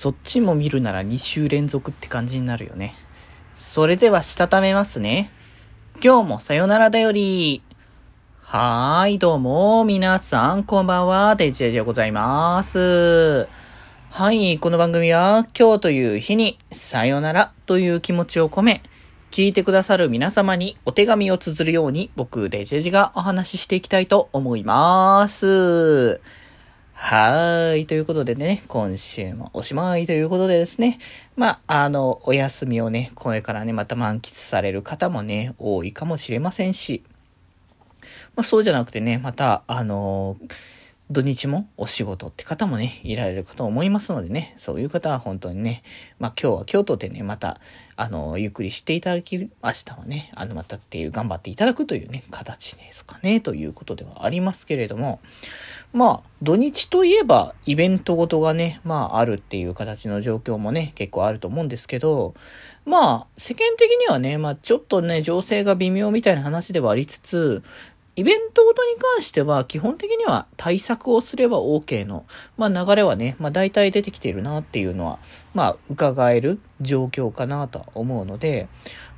そっちも見るなら2週連続って感じになるよね。それでは、したためますね。今日もさよならだより。はーい、どうも、皆さん、こんばんは、デジェジでございます。はい、この番組は、今日という日に、さよならという気持ちを込め、聞いてくださる皆様にお手紙を綴るように、僕、デジェジがお話ししていきたいと思います。はーい。ということでね、今週もおしまいということでですね。まあ、あの、お休みをね、これからね、また満喫される方もね、多いかもしれませんし、まあ、そうじゃなくてね、また、あの土日もお仕事って方もね、いられるかと思いますのでね、そういう方は本当にね、まあ今日は京都でね、また、あの、ゆっくりしていただき、明日はね、あの、またっていう、頑張っていただくというね、形ですかね、ということではありますけれども、まあ、土日といえば、イベントごとがね、まあ、あるっていう形の状況もね、結構あると思うんですけど、まあ、世間的にはね、まあ、ちょっとね、情勢が微妙みたいな話ではありつつ、イベントごとに関しては、基本的には対策をすれば OK の、まあ流れはね、まあ大体出てきているなっていうのは、まあ伺える状況かなとは思うので、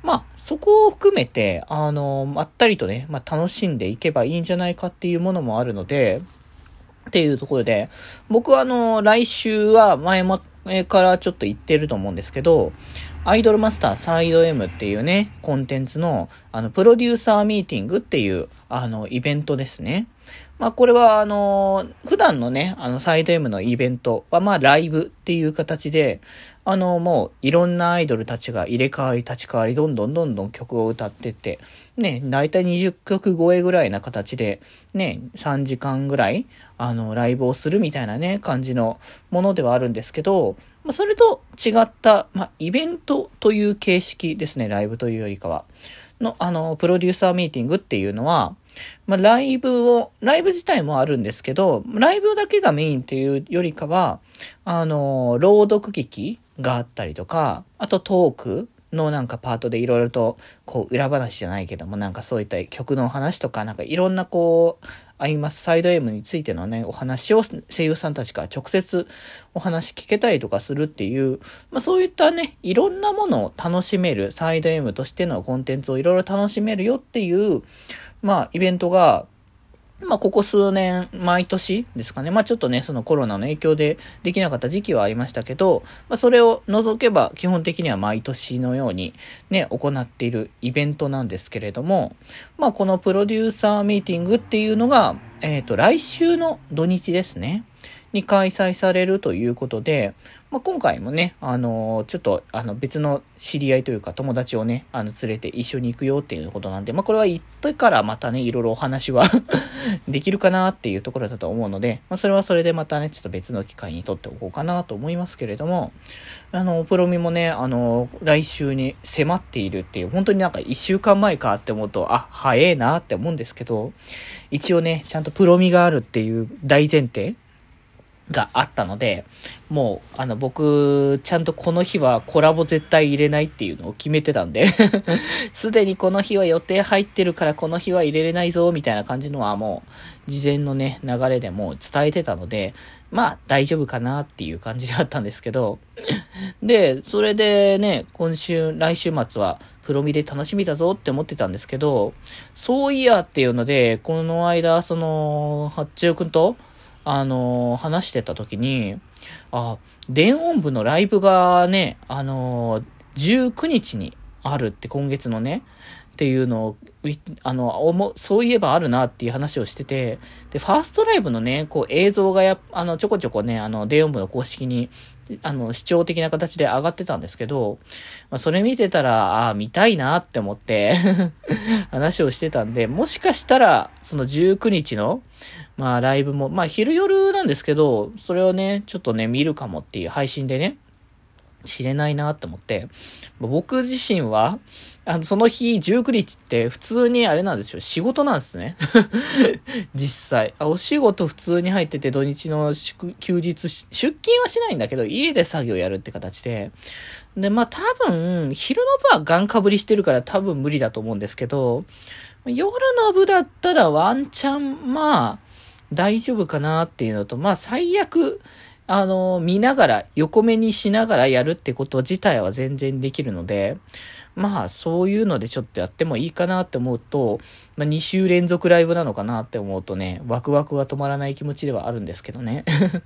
まあそこを含めて、あの、まったりとね、まあ楽しんでいけばいいんじゃないかっていうものもあるので、っていうところで、僕はあの、来週は前も、えからちょっと言ってると思うんですけど、アイドルマスターサイド M っていうね、コンテンツの、あの、プロデューサーミーティングっていう、あの、イベントですね。まあ、これは、あの、普段のね、あの、サイド M のイベントは、まあ、ライブっていう形で、あの、もう、いろんなアイドルたちが入れ替わり立ち替わり、どんどんどんどん曲を歌ってって、ね、だいたい20曲超えぐらいな形で、ね、3時間ぐらい、あの、ライブをするみたいなね、感じのものではあるんですけど、まあ、それと違った、まあ、イベントという形式ですね、ライブというよりかは。の、あの、プロデューサーミーティングっていうのは、まあ、ライブを、ライブ自体もあるんですけど、ライブだけがメインっていうよりかは、あの、朗読劇があったりとか、あとトークのなんかパートでいろいろと、こう、裏話じゃないけども、なんかそういった曲の話とか、なんかいろんなこう、アイマスサイド M についてのね、お話を声優さんたちから直接お話聞けたりとかするっていう、まあそういったね、いろんなものを楽しめる、サイド M としてのコンテンツをいろいろ楽しめるよっていう、まあイベントがまあ、ここ数年、毎年ですかね。まあ、ちょっとね、そのコロナの影響でできなかった時期はありましたけど、まあ、それを除けば、基本的には毎年のようにね、行っているイベントなんですけれども、まあ、このプロデューサーミーティングっていうのが、えっ、ー、と、来週の土日ですね。に開催されるということで、まあ、今回もね、あのー、ちょっと、あの、別の知り合いというか友達をね、あの、連れて一緒に行くよっていうことなんで、まあ、これは行ってからまたね、いろいろお話は できるかなっていうところだと思うので、まあ、それはそれでまたね、ちょっと別の機会にとっておこうかなと思いますけれども、あの、プロミもね、あの、来週に迫っているっていう、本当になんか一週間前かって思うと、あ、早えなって思うんですけど、一応ね、ちゃんとプロミがあるっていう大前提があったので、もう、あの、僕、ちゃんとこの日はコラボ絶対入れないっていうのを決めてたんで すでにこの日は予定入ってるからこの日は入れれないぞ、みたいな感じのはもう、事前のね、流れでも伝えてたので、まあ、大丈夫かなっていう感じだったんですけど、で、それでね、今週、来週末は、プロミで楽しみだぞって思ってたんですけど、そういやっていうので、この間、その、八中くんと、あのー、話してた時に、あ、電音部のライブがね、あのー、19日にあるって今月のね、っていうのを、あの、そういえばあるなっていう話をしてて、で、ファーストライブのね、こう映像がや、あの、ちょこちょこね、あの、電音部の公式に、あの、視聴的な形で上がってたんですけど、まあ、それ見てたら、ああ、見たいなって思って 話をしてたんで、もしかしたら、その19日の、まあライブも、まあ昼夜なんですけど、それをね、ちょっとね、見るかもっていう配信でね、知れないなって思って、僕自身は、あの、その日19日って普通にあれなんですよ。仕事なんですね。実際あ。お仕事普通に入ってて土日の休日、出勤はしないんだけど、家で作業やるって形で。で、まあ多分、昼の部はガンかぶりしてるから多分無理だと思うんですけど、夜の部だったらワンチャン、まあ、大丈夫かなっていうのと、まあ最悪、あの、見ながら、横目にしながらやるってこと自体は全然できるので、まあ、そういうのでちょっとやってもいいかなって思うと、まあ、2週連続ライブなのかなって思うとね、ワクワクが止まらない気持ちではあるんですけどね。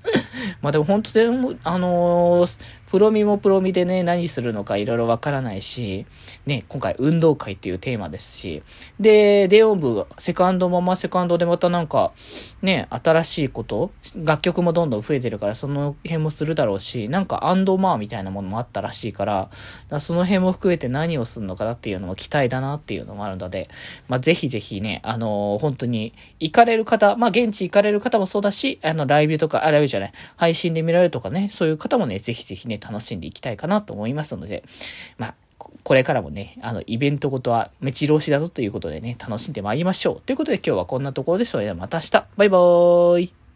まあでも本当でも、あのー、プロミもプロミでね、何するのかいろいろわからないし、ね、今回運動会っていうテーマですし、で、デオン部、セカンドもまセカンドでまたなんか、ね、新しいこと、楽曲もどんどん増えてるから、その辺もするだろうし、なんかアンドマーみたいなものもあったらしいから、からその辺も含めて何ををするのかなっていうのも期待だなっていうのもあるので、まあ、ぜひぜひね、あのー、本当に行かれる方、まあ、現地行かれる方もそうだし、あの、ライブとか、あ、ライブじゃない、配信で見られるとかね、そういう方もね、ぜひぜひね、楽しんでいきたいかなと思いますので、まあ、これからもね、あの、イベントごとはめちろ押しだぞということでね、楽しんでまいりましょう。ということで今日はこんなところで、それではまた明日。バイバーイ。